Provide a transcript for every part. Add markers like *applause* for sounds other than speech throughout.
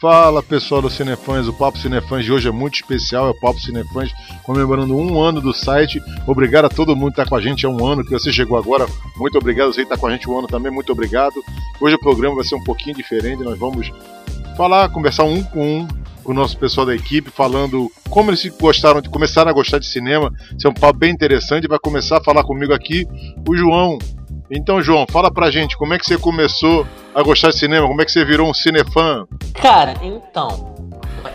Fala pessoal do Cinefãs, o Papo Cinefãs de hoje é muito especial, é o Papo Cinefãs comemorando um ano do site. Obrigado a todo mundo que está com a gente há um ano, que você chegou agora, muito obrigado. Você que está com a gente um ano também, muito obrigado. Hoje o programa vai ser um pouquinho diferente, nós vamos falar, conversar um com um o nosso pessoal da equipe, falando como eles gostaram de começaram a gostar de cinema. Isso é um papo bem interessante. Vai começar a falar comigo aqui o João. Então, João, fala pra gente como é que você começou a gostar de cinema, como é que você virou um cinefã? Cara, então,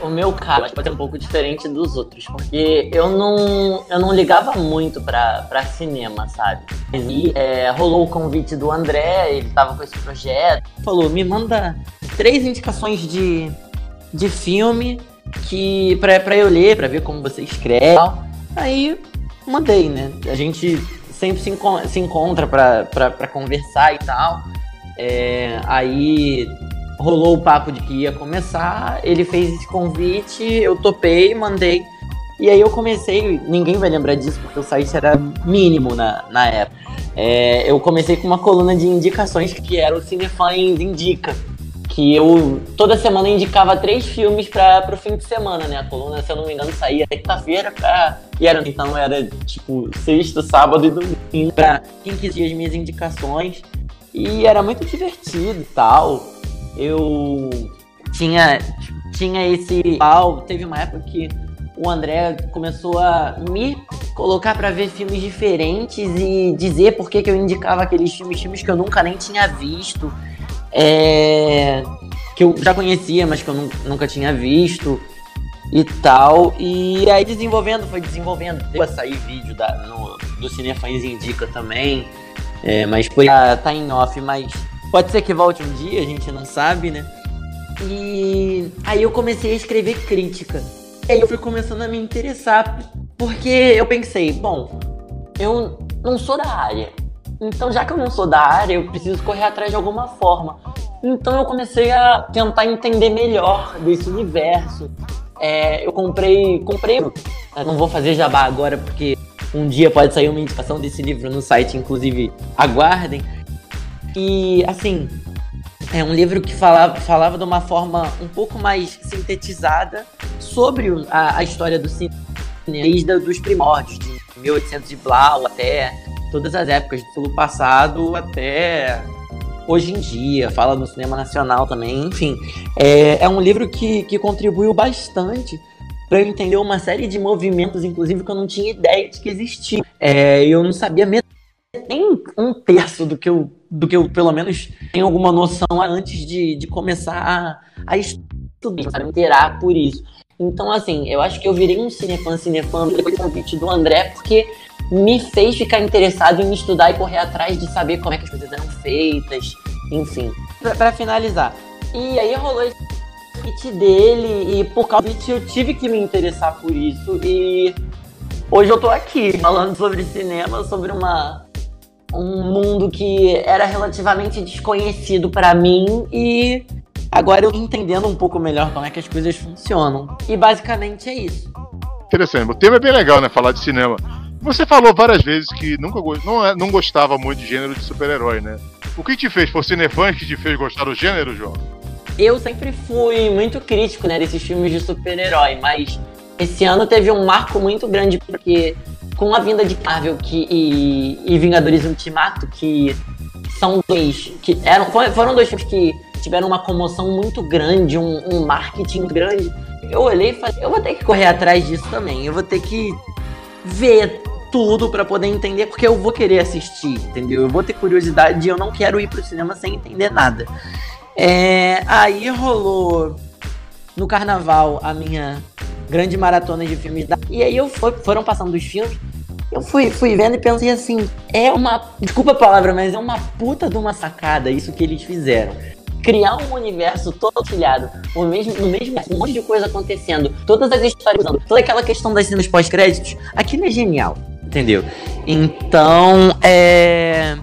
o meu caso ser um pouco diferente dos outros, porque eu não, eu não ligava muito pra, pra cinema, sabe? E é, rolou o convite do André, ele tava com esse projeto, falou, me manda três indicações de, de filme que pra, pra eu ler, pra ver como você escreve. Aí mandei, né? A gente sempre se, enco se encontra pra, pra, pra conversar e tal. É, aí rolou o papo de que ia começar, ele fez esse convite, eu topei, mandei. E aí eu comecei, ninguém vai lembrar disso porque o site era mínimo na, na época. É, eu comecei com uma coluna de indicações que era o Cinefãs Indica. Que eu toda semana indicava três filmes para o fim de semana, né? A coluna, se eu não me engano, saía sexta-feira pra. E era, então era tipo sexta, sábado e domingo pra quem quisia as minhas indicações. E era muito divertido e tal. Eu tinha, tinha esse. Teve uma época que o André começou a me colocar para ver filmes diferentes e dizer por que, que eu indicava aqueles filmes, filmes que eu nunca nem tinha visto. É, que eu já conhecia, mas que eu nunca tinha visto e tal. E aí desenvolvendo, foi desenvolvendo. Deu a sair vídeo da, no, do Cinefãs Indica também. É, mas foi tá, tá em off, mas pode ser que volte um dia, a gente não sabe, né? E aí eu comecei a escrever crítica. E aí eu fui começando a me interessar, porque eu pensei, bom, eu não sou da área. Então, já que eu não sou da área, eu preciso correr atrás de alguma forma. Então, eu comecei a tentar entender melhor desse universo. É, eu comprei, comprei. Eu não vou fazer jabá agora porque um dia pode sair uma indicação desse livro no site, inclusive aguardem. E assim, é um livro que falava, falava de uma forma um pouco mais sintetizada sobre a, a história do cinema, desde dos primórdios, de 1800 de Blau até todas as épocas do passado até hoje em dia, fala do cinema nacional também, enfim. É, é um livro que, que contribuiu bastante para eu entender uma série de movimentos, inclusive, que eu não tinha ideia de que existia. É, eu não sabia nem um terço do que eu, do que eu pelo menos, tenho alguma noção antes de, de começar a, a estudar, a me interar por isso. Então, assim, eu acho que eu virei um cinefã, cinefã do convite do André, porque me fez ficar interessado em estudar e correr atrás de saber como é que as coisas eram feitas, enfim. para finalizar. E aí rolou esse convite dele e por causa disso eu tive que me interessar por isso e hoje eu tô aqui falando sobre cinema, sobre uma um mundo que era relativamente desconhecido para mim e agora eu tô entendendo um pouco melhor como é que as coisas funcionam. E basicamente é isso. Interessante. O tema é bem legal, né? Falar de cinema. Você falou várias vezes que nunca não, é, não gostava muito de gênero de super-herói, né? O que te fez? Foi cinefã que te fez gostar do gênero, João? eu sempre fui muito crítico, né, desses filmes de super-herói, mas esse ano teve um marco muito grande porque com a vinda de Marvel que, e, e Vingadores Ultimato, que são dois que eram foram dois filmes que tiveram uma comoção muito grande, um, um marketing grande. Eu olhei e falei, eu vou ter que correr atrás disso também. Eu vou ter que ver tudo para poder entender, porque eu vou querer assistir, entendeu? Eu vou ter curiosidade e eu não quero ir pro cinema sem entender nada. É, aí rolou no carnaval a minha grande maratona de filmes. Da... E aí eu foi, foram passando os filmes. Eu fui, fui vendo e pensei assim, é uma. Desculpa a palavra, mas é uma puta de uma sacada isso que eles fizeram. Criar um universo todo filhado, no mesmo, no mesmo um monte de coisa acontecendo, todas as histórias toda aquela questão das cenas pós-créditos, aquilo é genial, entendeu? Então, é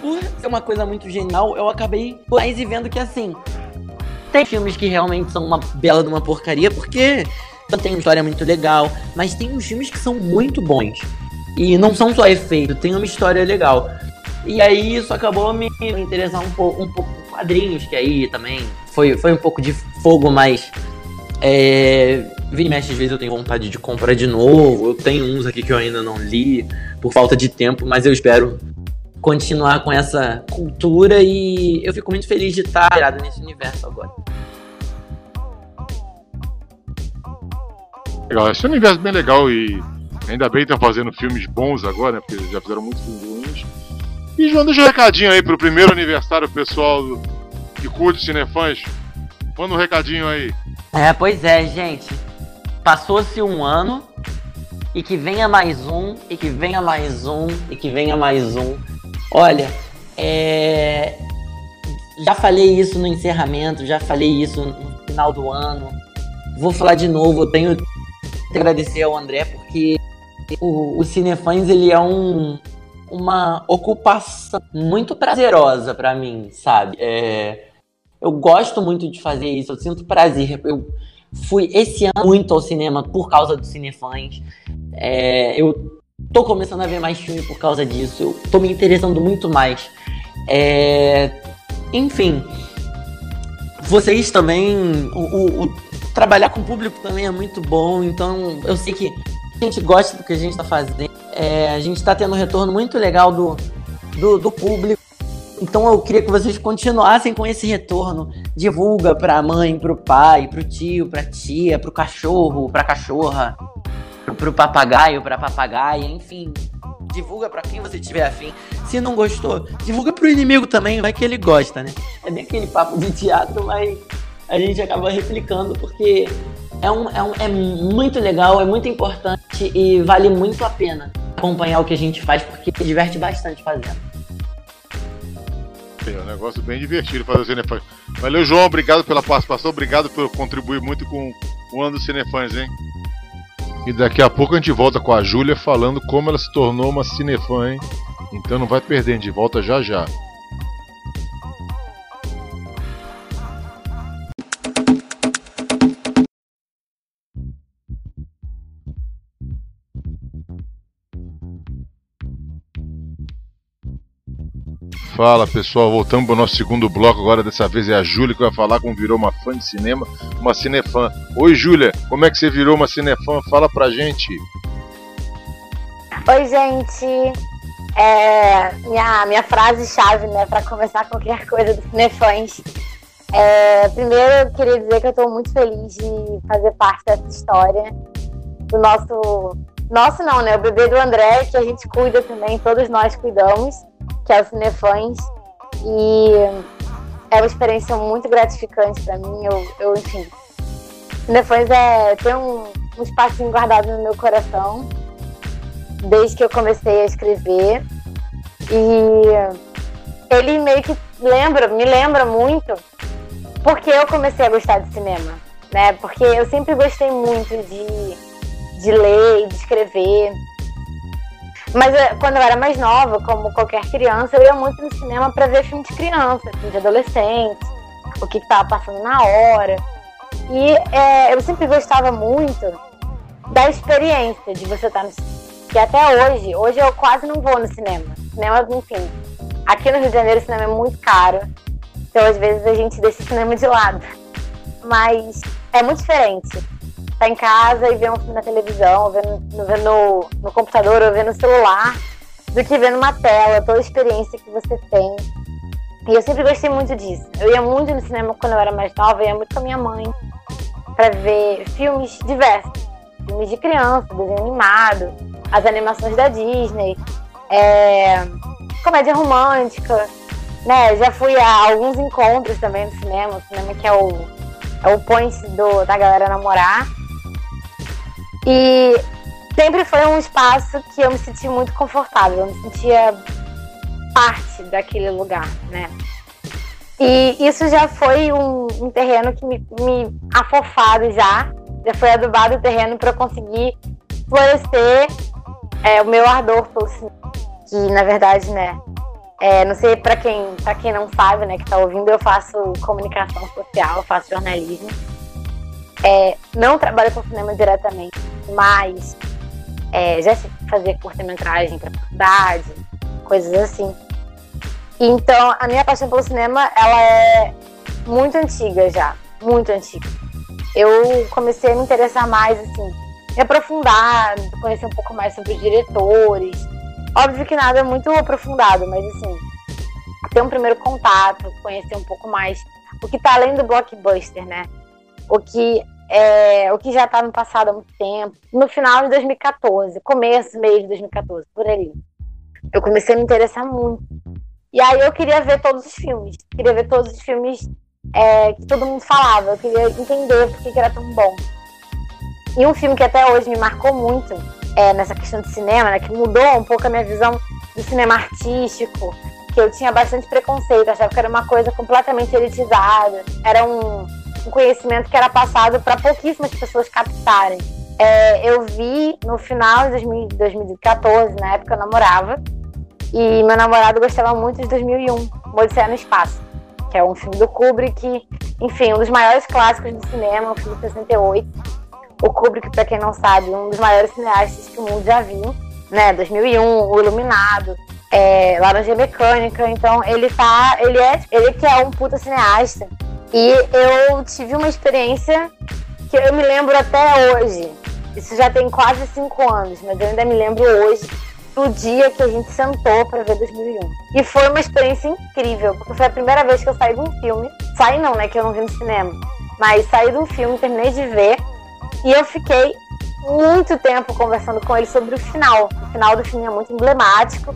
por ser uma coisa muito genial, eu acabei mais e vendo que assim. Tem filmes que realmente são uma bela de uma porcaria, porque tem uma história muito legal, mas tem uns filmes que são muito bons. E não são só efeitos, tem uma história legal. E aí isso acabou me interessando um pouco, um pouco quadrinhos, que aí também foi, foi um pouco de fogo, mas é, vira e mexe, às vezes eu tenho vontade de comprar de novo. Eu tenho uns aqui que eu ainda não li por falta de tempo, mas eu espero continuar com essa cultura e eu fico muito feliz de estar virado nesse universo agora. Legal, esse é um universo bem legal e ainda bem estão fazendo filmes bons agora, né? Porque já fizeram muitos filmes ruins. E João, deixa um recadinho aí pro primeiro aniversário pessoal do, que curte Cinefãs. Manda um recadinho aí. É, pois é, gente. Passou-se um ano e que venha mais um, e que venha mais um, e que venha mais um. Olha, é... já falei isso no encerramento, já falei isso no final do ano. Vou falar de novo, eu tenho que agradecer ao André porque o, o Cinefãs ele é um, uma ocupação muito prazerosa para mim, sabe? É, eu gosto muito de fazer isso, eu sinto prazer. Eu fui esse ano muito ao cinema por causa do Cinefãs. É, eu tô começando a ver mais filme por causa disso. Eu tô me interessando muito mais. É, enfim, vocês também. O, o, o, trabalhar com o público também é muito bom. Então, eu sei que a gente gosta do que a gente tá fazendo. É, a gente tá tendo um retorno muito legal do, do, do público. Então eu queria que vocês continuassem com esse retorno. Divulga pra mãe, pro pai, pro tio, pra tia, pro cachorro, pra cachorra, pro papagaio, pra papagaia, enfim. Divulga pra quem você tiver afim. Se não gostou, divulga pro inimigo também, vai que ele gosta, né? É bem aquele papo de teatro, mas a gente acaba replicando porque é, um, é, um, é muito legal, é muito importante e vale muito a pena acompanhar o que a gente faz porque diverte bastante fazendo. É um negócio bem divertido fazer o Cinefãs. Valeu, João. Obrigado pela participação. Obrigado por contribuir muito com o ano do Cinefãs, hein? E daqui a pouco a gente volta com a Júlia falando como ela se tornou uma cinefã, hein? Então não vai perder, a gente volta já já. Fala pessoal, voltamos para o nosso segundo bloco. Agora, dessa vez é a Júlia que vai falar como virou uma fã de cinema, uma cinefã. Oi, Júlia, como é que você virou uma cinefã? Fala pra gente. Oi, gente. É, minha, minha frase-chave, né, para começar qualquer coisa do Cinefãs. É, primeiro, eu queria dizer que eu estou muito feliz de fazer parte dessa história. Do nosso. Nosso não, né? O bebê do André, que a gente cuida também, todos nós cuidamos que é o Cinefãs. E é uma experiência muito gratificante para mim. Eu, eu, enfim, Cinefãs é, tem um, um espacinho guardado no meu coração desde que eu comecei a escrever. E ele meio que lembra, me lembra muito porque eu comecei a gostar de cinema, né? Porque eu sempre gostei muito de, de ler e de escrever. Mas eh, quando eu era mais nova, como qualquer criança, eu ia muito no cinema para ver filme de criança, filme de adolescente, o que estava passando na hora. E é, eu sempre gostava muito da experiência de você estar tá no cinema. Que até hoje, hoje eu quase não vou no cinema. Cinema, enfim. Aqui no Rio de Janeiro o cinema é muito caro. Então às vezes a gente deixa o cinema de lado. Mas é muito diferente tá em casa e ver um filme na televisão, vendo, vendo no, no computador ou vendo no celular, do que ver numa tela, toda a experiência que você tem. E eu sempre gostei muito disso. Eu ia muito no cinema quando eu era mais nova, eu ia muito com a minha mãe para ver filmes diversos. Filmes de criança, desenho animado, as animações da Disney, é, comédia romântica, né? Já fui a alguns encontros também no cinema, o cinema que é o, é o point do, da galera namorar. E sempre foi um espaço que eu me senti muito confortável, eu me sentia parte daquele lugar, né? E isso já foi um, um terreno que me, me afofado já, já foi adubado o terreno para conseguir florescer é, o meu ardor pelo cinema. Que na verdade, né? É, não sei para quem para quem não sabe, né, que está ouvindo, eu faço comunicação social, faço jornalismo. É, não trabalho com cinema diretamente, mas é, já fazia curta-metragem para faculdade, coisas assim. Então, a minha paixão pelo cinema, ela é muito antiga já, muito antiga. Eu comecei a me interessar mais, assim, me aprofundar, conhecer um pouco mais sobre os diretores. Óbvio que nada muito aprofundado, mas assim, ter um primeiro contato, conhecer um pouco mais o que está além do blockbuster, né? O que é, o que já está no passado há muito tempo. No final de 2014, começo, meio de 2014, por ali. Eu comecei a me interessar muito. E aí eu queria ver todos os filmes. Queria ver todos os filmes é, que todo mundo falava. Eu queria entender por que era tão bom. E um filme que até hoje me marcou muito é, nessa questão de cinema, né, que mudou um pouco a minha visão do cinema artístico, que eu tinha bastante preconceito, achava que era uma coisa completamente elitizada, era um, um conhecimento que era passado para pouquíssimas pessoas captarem. É, eu vi no final de 2014, na época eu namorava, e meu namorado gostava muito de 2001, Odisseia no Espaço, que é um filme do Kubrick, enfim, um dos maiores clássicos do cinema, um filme de 68. O Kubrick, para quem não sabe, um dos maiores cineastas que o mundo já viu, né? 2001, O Iluminado, é, Laranja Mecânica, então ele tá, ele é, ele que é um puta cineasta. E eu tive uma experiência que eu me lembro até hoje. Isso já tem quase cinco anos, mas eu ainda me lembro hoje do dia que a gente sentou para ver 2001. E foi uma experiência incrível, porque foi a primeira vez que eu saí de um filme. Saí não, né, que eu não vi no cinema. Mas saí de um filme, terminei de ver, e eu fiquei muito tempo conversando com ele sobre o final. O final do filme é muito emblemático.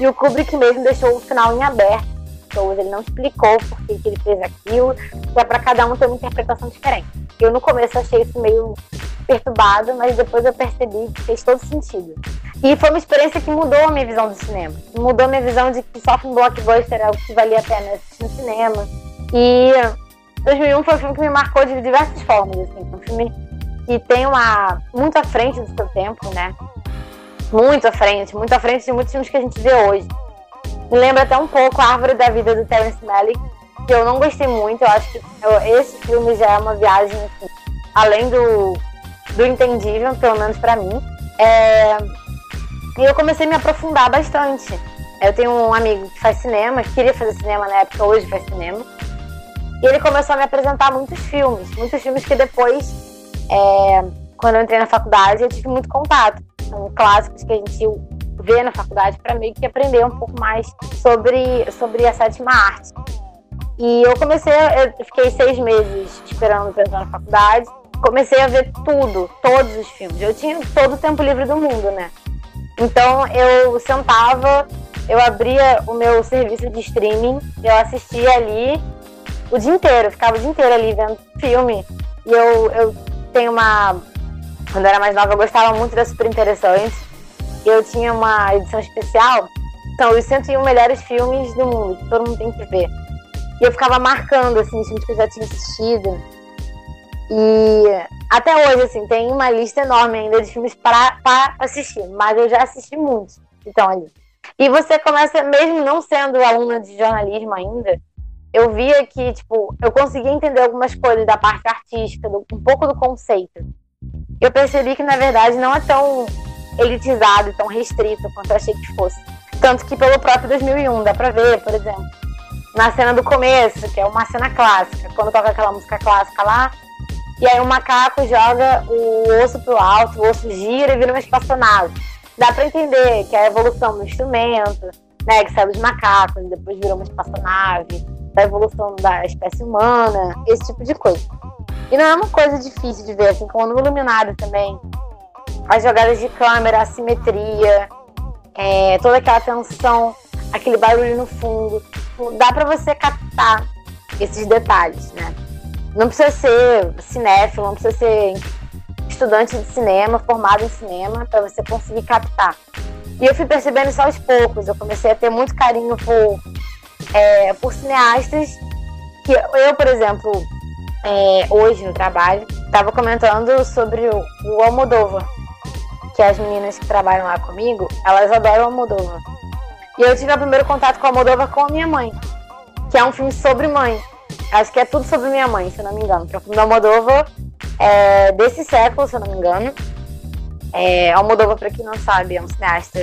E o Kubrick mesmo deixou o final em aberto. Então ele não explicou por que, que ele fez aquilo, é para cada um ter uma interpretação diferente. Eu no começo achei isso meio perturbado, mas depois eu percebi que fez todo sentido. E foi uma experiência que mudou a minha visão do cinema. Mudou a minha visão de que só um blockbuster era o que valia a pena assistir no cinema. E 2001 foi um filme que me marcou de diversas formas. Assim. Um filme que tem uma muito à frente do seu tempo, né? muito à frente, muito à frente de muitos filmes que a gente vê hoje. Lembra até um pouco a Árvore da Vida do Terence Malick, que eu não gostei muito. Eu acho que eu, esse filme já é uma viagem assim, além do, do entendível, pelo menos para mim. É, e eu comecei a me aprofundar bastante. Eu tenho um amigo que faz cinema, que queria fazer cinema na época, hoje faz cinema. E ele começou a me apresentar muitos filmes, muitos filmes que depois, é, quando eu entrei na faculdade, eu tive muito contato são clássicos que a gente vê na faculdade para meio que aprender um pouco mais sobre, sobre a sétima arte. E eu comecei, eu fiquei seis meses esperando para entrar na faculdade, comecei a ver tudo, todos os filmes. Eu tinha todo o tempo livre do mundo, né? Então eu sentava, eu abria o meu serviço de streaming, eu assistia ali o dia inteiro, ficava o dia inteiro ali vendo filme. E eu, eu tenho uma quando eu era mais nova, eu gostava muito da Super Interessante. Eu tinha uma edição especial, são os 101 melhores filmes do mundo, que todo mundo tem que ver. E eu ficava marcando, assim, os filmes que eu já tinha assistido. E até hoje, assim, tem uma lista enorme ainda de filmes para assistir, mas eu já assisti muitos então ali. E você começa, mesmo não sendo aluna de jornalismo ainda, eu via que, tipo, eu conseguia entender algumas coisas da parte artística, do, um pouco do conceito eu percebi que na verdade não é tão elitizado, tão restrito quanto eu achei que fosse. Tanto que pelo próprio 2001, dá pra ver, por exemplo, na cena do começo, que é uma cena clássica, quando toca aquela música clássica lá, e aí o macaco joga o osso pro alto, o osso gira e vira uma espaçonave. Dá pra entender que é a evolução do instrumento, né, que saiu dos macacos, depois virou uma espaçonave, da evolução da espécie humana, esse tipo de coisa. E não é uma coisa difícil de ver, assim, como no Iluminado também. As jogadas de câmera, a simetria, é, toda aquela tensão, aquele barulho no fundo. Dá para você captar esses detalhes, né? Não precisa ser cinéfilo, não precisa ser estudante de cinema, formado em cinema, para você conseguir captar. E eu fui percebendo isso aos poucos. Eu comecei a ter muito carinho por, é, por cineastas que eu, por exemplo, é, hoje no trabalho, estava comentando sobre o, o Almodóvar, que as meninas que trabalham lá comigo, elas adoram o Almodóvar. E eu tive o primeiro contato com o Almodóvar com a minha mãe, que é um filme sobre mãe. Acho que é tudo sobre minha mãe, se eu não me engano. Que é filme do Almodóvar é, desse século, se eu não me engano. É, Almodóvar, pra quem não sabe, é um cineasta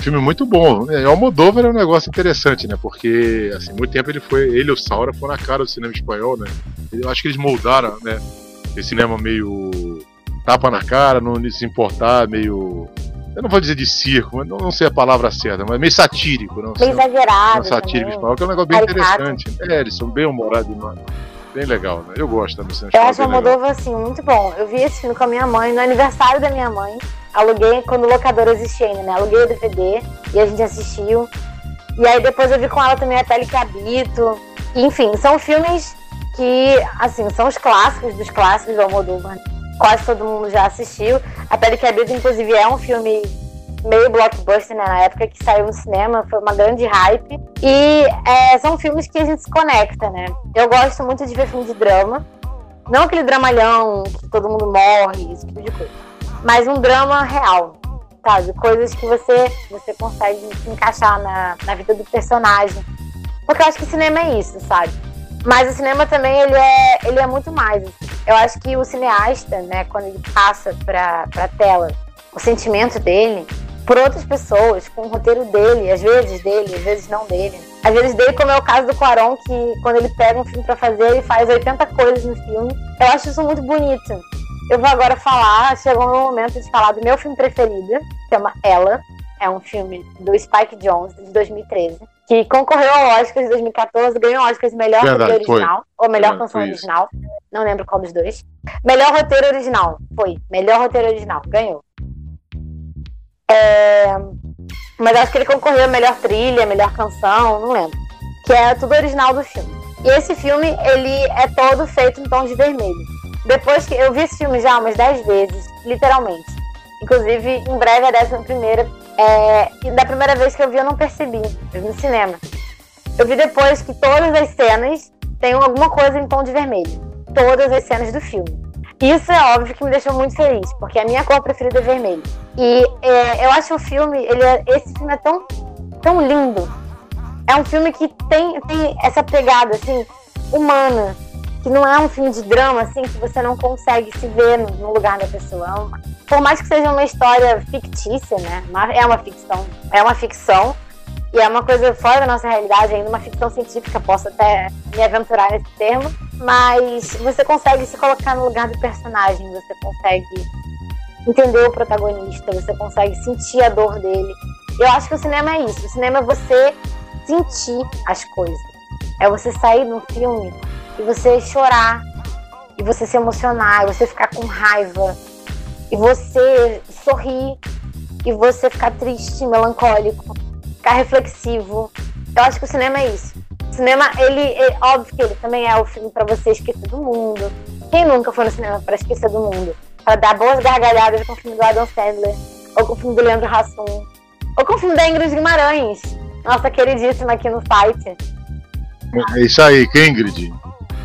filme muito bom. É, o Almodóvar é um negócio interessante, né? Porque, assim, muito tempo ele foi, ele e o Saura foram na cara do cinema espanhol, né? Eu acho que eles moldaram, né? Esse cinema meio tapa na cara, não se importar, meio eu não vou dizer de circo, não, não sei a palavra certa, mas meio satírico. Não, meio exagerado. satírico espanhol, que é um negócio bem interessante. É, eles são bem humorados, bem legal, né? Eu gosto da missão Eu acho o Moldova, assim, muito bom. Eu vi esse filme com a minha mãe no aniversário da minha mãe. Aluguei quando o locador existia ainda, né? Aluguei o DVD e a gente assistiu. E aí depois eu vi com ela também A Pele que Habito. Enfim, são filmes que, assim, são os clássicos dos clássicos do Almodóvar. Quase todo mundo já assistiu. A Pele que Habito, inclusive, é um filme meio blockbuster né, na época que saiu no cinema, foi uma grande hype. E é, são filmes que a gente se conecta, né? Eu gosto muito de ver filme de drama. Não aquele dramalhão que todo mundo morre, esse tipo de coisa. Mas um drama real, sabe? Coisas que você, você consegue se encaixar na, na vida do personagem. Porque eu acho que cinema é isso, sabe? Mas o cinema também, ele é, ele é muito mais. Eu acho que o cineasta, né, quando ele passa pra, pra tela o sentimento dele, por outras pessoas, com o roteiro dele, às vezes dele, às vezes não dele. Às vezes dele, como é o caso do Quaron, que quando ele pega um filme para fazer, ele faz 80 coisas no filme. Eu acho isso muito bonito. Eu vou agora falar, chegou o meu momento de falar do meu filme preferido, que chama Ela. É um filme do Spike Jones, de 2013, que concorreu ao Oscar de 2014, ganhou o Oscar de melhor Verdade, original, foi. ou melhor canção original, não lembro qual dos dois. Melhor roteiro original, foi. Melhor roteiro original, ganhou. É... Mas acho que ele concorreu a melhor trilha, melhor canção, não lembro. Que é tudo original do filme. E esse filme, ele é todo feito em tons de vermelho. Depois que eu vi esse filme já umas 10 vezes, literalmente. Inclusive, em breve a décima primeira. É... E da primeira vez que eu vi, eu não percebi. Eu vi no cinema. Eu vi depois que todas as cenas têm alguma coisa em tom de vermelho. Todas as cenas do filme. Isso é óbvio que me deixou muito feliz, porque a minha cor preferida é vermelho. E é, eu acho o filme, ele é, esse filme é tão, tão lindo. É um filme que tem, tem essa pegada, assim, humana. Que não é um filme de drama, assim, que você não consegue se ver no, no lugar da pessoa. É por mais que seja uma história fictícia, né? É uma ficção. É uma ficção. E é uma coisa fora da nossa realidade, ainda uma ficção científica, posso até me aventurar nesse termo mas você consegue se colocar no lugar do personagem, você consegue entender o protagonista, você consegue sentir a dor dele. Eu acho que o cinema é isso. O cinema é você sentir as coisas. É você sair no filme e você chorar, e você se emocionar, e você ficar com raiva, e você sorrir, e você ficar triste, melancólico, ficar reflexivo. Eu acho que o cinema é isso cinema, ele, é óbvio que ele também é o filme para você esquecer do mundo. Quem nunca foi no cinema para esquecer do mundo? Para dar boas gargalhadas com o filme do Adam Sandler, ou com o filme do Leandro Hassum, ou com o filme da Ingrid Guimarães, nossa queridíssima aqui no site. É isso aí, Ingrid.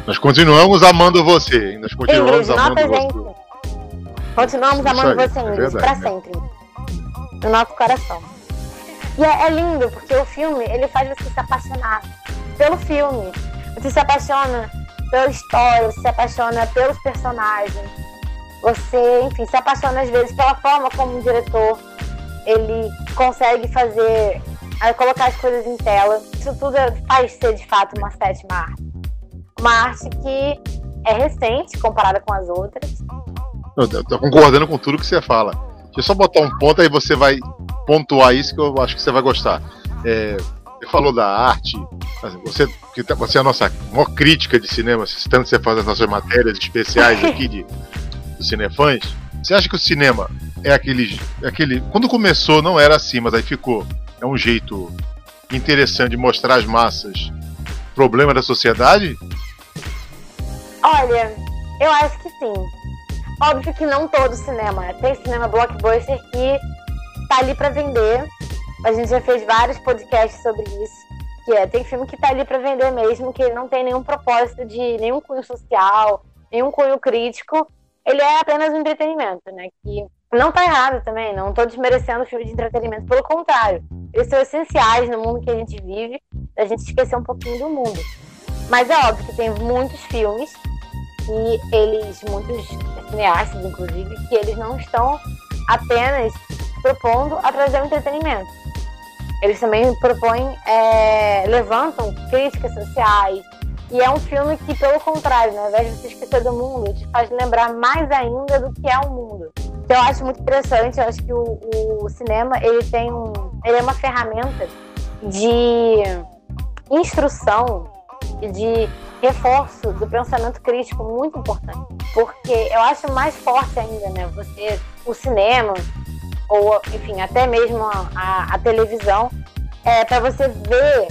Nós continuamos amando você. Nós continuamos Ingrid, amando nota, você. Gente. Continuamos amando aí, você, Ingrid, é para né? sempre. No nosso coração. E é, é, lindo, porque o filme, ele faz você se apaixonar pelo filme. Você se apaixona pela história, você se apaixona pelos personagens. Você, enfim, se apaixona às vezes pela forma como o diretor ele consegue fazer, colocar as coisas em tela. Isso tudo faz ser de fato uma sétima arte. Uma arte que é recente comparada com as outras. Eu tô concordando com tudo que você fala. Deixa eu só botar um ponto aí você vai pontuar isso que eu acho que você vai gostar. É, você falou da arte, assim, você, tá, você é a nossa maior crítica de cinema, tanto você faz as nossas matérias especiais aqui de, do Cinefãs. Você acha que o cinema é aquele, é aquele. Quando começou não era assim, mas aí ficou. É um jeito interessante de mostrar às massas problema da sociedade? Olha, eu acho que sim. Óbvio que não todo cinema. Tem cinema blockbuster que tá ali para vender a gente já fez vários podcasts sobre isso. Que é, tem filme que tá ali para vender mesmo, que não tem nenhum propósito de nenhum cunho social, nenhum cunho crítico. Ele é apenas um entretenimento, né? Que não tá errado também, não tô desmerecendo filme de entretenimento, pelo contrário. Eles são essenciais no mundo que a gente vive, a gente esquecer um pouquinho do mundo. Mas é óbvio que tem muitos filmes e eles, muitos cineastas, inclusive, que eles não estão apenas propondo a trazer o entretenimento. Eles também propõem, é, levantam críticas sociais. E é um filme que, pelo contrário, né, ao invés de você esquecer do mundo, te faz lembrar mais ainda do que é o mundo. Então, eu acho muito interessante. Eu acho que o, o cinema ele tem um, ele é uma ferramenta de instrução e de reforço do pensamento crítico muito importante. Porque eu acho mais forte ainda, né? Você, o cinema, ou enfim, até mesmo a, a, televisão, é, para você ver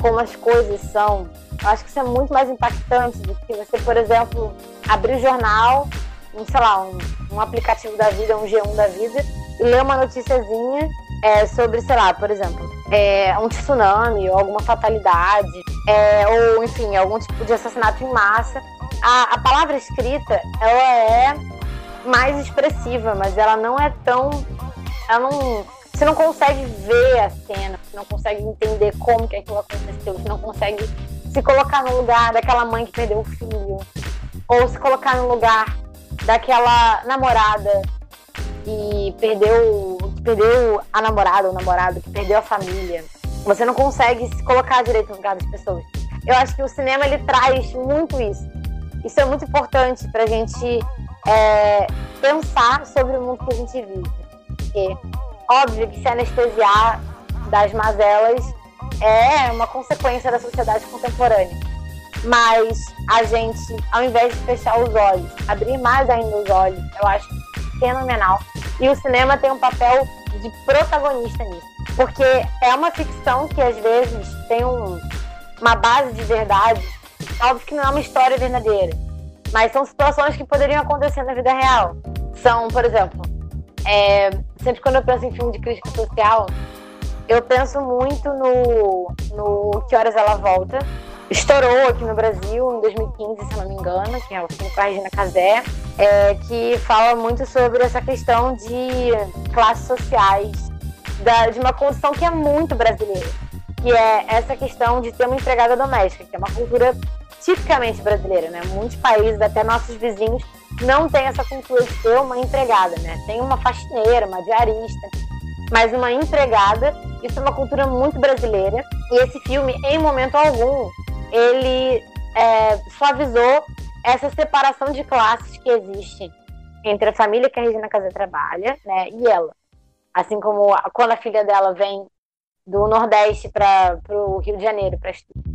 como as coisas são. Eu acho que isso é muito mais impactante do que você, por exemplo, abrir o jornal, um, sei lá, um, um aplicativo da vida, um G1 da vida, e ler uma noticiazinha é, sobre, sei lá, por exemplo, é, um tsunami ou alguma fatalidade, é, ou enfim, algum tipo de assassinato em massa. A, a palavra escrita, ela é mais expressiva, mas ela não é tão. Ela não, você não consegue ver a cena, você não consegue entender como que aquilo aconteceu, você não consegue se colocar no lugar daquela mãe que perdeu o filho, ou se colocar no lugar daquela namorada que perdeu, que perdeu a namorada ou namorado, que perdeu a família. Você não consegue se colocar direito no lugar das pessoas. Eu acho que o cinema ele traz muito isso. Isso é muito importante para a gente é, pensar sobre o mundo que a gente vive. Porque, óbvio que se anestesiar das mazelas é uma consequência da sociedade contemporânea. Mas a gente, ao invés de fechar os olhos, abrir mais ainda os olhos, eu acho fenomenal. E o cinema tem um papel de protagonista nisso. Porque é uma ficção que às vezes tem um, uma base de verdade. Óbvio que não é uma história verdadeira. Mas são situações que poderiam acontecer na vida real. São, por exemplo, é, sempre quando eu penso em filme de crítica social, eu penso muito no, no Que Horas Ela Volta, estourou aqui no Brasil em 2015, se não me engano, que é o filme com a Regina Casé, é, que fala muito sobre essa questão de classes sociais, da, de uma condição que é muito brasileira, que é essa questão de ter uma empregada doméstica, que é uma cultura tipicamente brasileira, né? Muitos países, até nossos vizinhos, não tem essa cultura de ter uma empregada, né? Tem uma faxineira, uma diarista, mas uma empregada, isso é uma cultura muito brasileira. E esse filme, em momento algum, ele é, suavizou essa separação de classes que existe entre a família que a Regina Casé trabalha, né, e ela. Assim como quando a filha dela vem do Nordeste para o Rio de Janeiro, para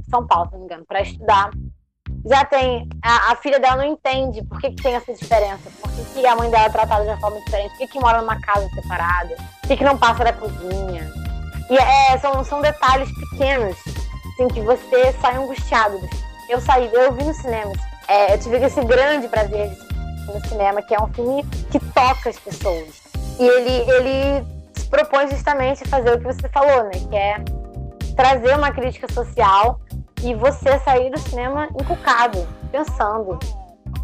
São Paulo, se não me engano, para estudar, já tem a, a, filha dela não entende por que, que tem essa diferença, por que, que a mãe dela é tratada de uma forma diferente, por que, que mora numa casa separada, por que, que não passa da cozinha. E é, são, são detalhes pequenos assim, que você sai angustiado. Eu saí, eu vi no cinema. É, eu tive esse grande prazer no cinema, que é um filme que toca as pessoas. E ele, ele se propõe justamente a fazer o que você falou, né? Que é trazer uma crítica social e você sair do cinema encucado, pensando.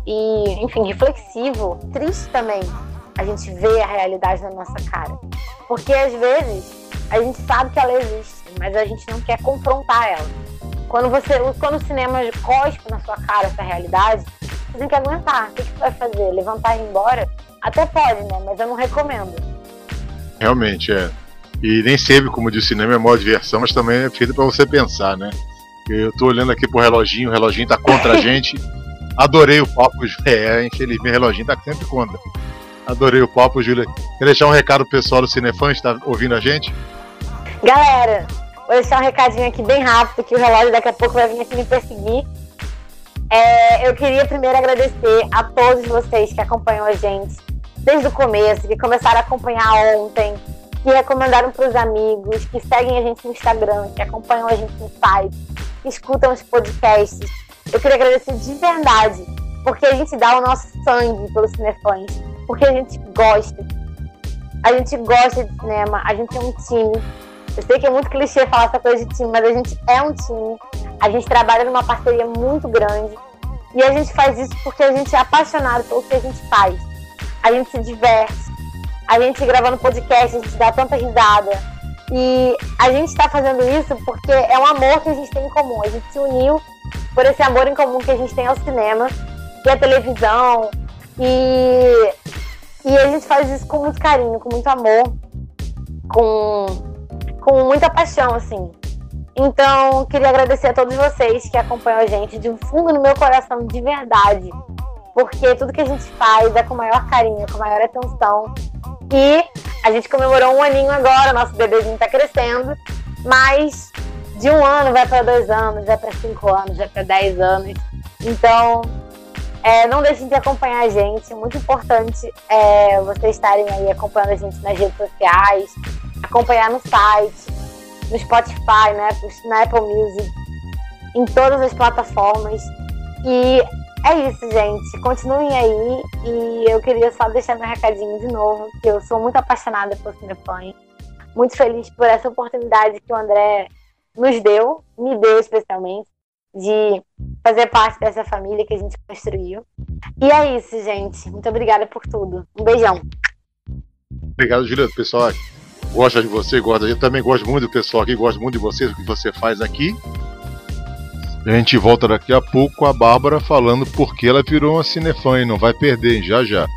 E, enfim, reflexivo, triste também a gente vê a realidade na nossa cara. Porque às vezes a gente sabe que ela existe mas a gente não quer confrontar ela. Quando você, quando o cinema cospe na sua cara essa realidade, você tem que aguentar. O que, você vai fazer? Levantar e ir embora? Até pode, né? Mas eu não recomendo. Realmente, é. E nem sempre, como disse, cinema é modo diversão, mas também é feito para você pensar, né? Eu tô olhando aqui pro reloginho, o reloginho tá contra a *laughs* gente. Adorei o papo, *laughs* é, infelizmente o reloginho tá sempre contra. Adorei o papo, Júlia. Quer deixar um recado pessoal do Cinefã, está ouvindo a gente? Galera, vou deixar um recadinho aqui bem rápido, que o relógio daqui a pouco vai vir aqui me perseguir. É, eu queria primeiro agradecer a todos vocês que acompanham a gente desde o começo, que começaram a acompanhar ontem, que recomendaram para os amigos, que seguem a gente no Instagram, que acompanham a gente no site, escutam os podcasts. Eu queria agradecer de verdade, porque a gente dá o nosso sangue pelos cinefãs, porque a gente gosta. A gente gosta de cinema, a gente é um time eu sei que é muito clichê falar essa coisa de time, mas a gente é um time. A gente trabalha numa parceria muito grande. E a gente faz isso porque a gente é apaixonado pelo que a gente faz. A gente se diverte. A gente gravando podcast, a gente dá tanta risada. E a gente está fazendo isso porque é um amor que a gente tem em comum. A gente se uniu por esse amor em comum que a gente tem ao cinema e à televisão. E E a gente faz isso com muito carinho, com muito amor, com, com muita paixão, assim. Então, queria agradecer a todos vocês que acompanham a gente de um fundo no meu coração, de verdade. Porque tudo que a gente faz é com maior carinho, com maior atenção. E a gente comemorou um aninho agora, nosso bebezinho tá crescendo. Mas de um ano vai para dois anos, vai para cinco anos, vai para dez anos. Então, é, não deixem de acompanhar a gente. Muito importante é, vocês estarem aí acompanhando a gente nas redes sociais, acompanhar no site, no Spotify, né, na Apple Music, em todas as plataformas. E é isso, gente. Continuem aí. E eu queria só deixar meu recadinho de novo, que eu sou muito apaixonada por Cinefãs. Muito feliz por essa oportunidade que o André nos deu, me deu especialmente, de fazer parte dessa família que a gente construiu. E é isso, gente. Muito obrigada por tudo. Um beijão. Obrigado, Juliana. Pessoal, gosta de você, gosta. Eu também gosto muito do pessoal aqui, gosto muito de você, do que você faz aqui. A gente volta daqui a pouco com a Bárbara falando porque ela virou uma cinefã e não vai perder, já já.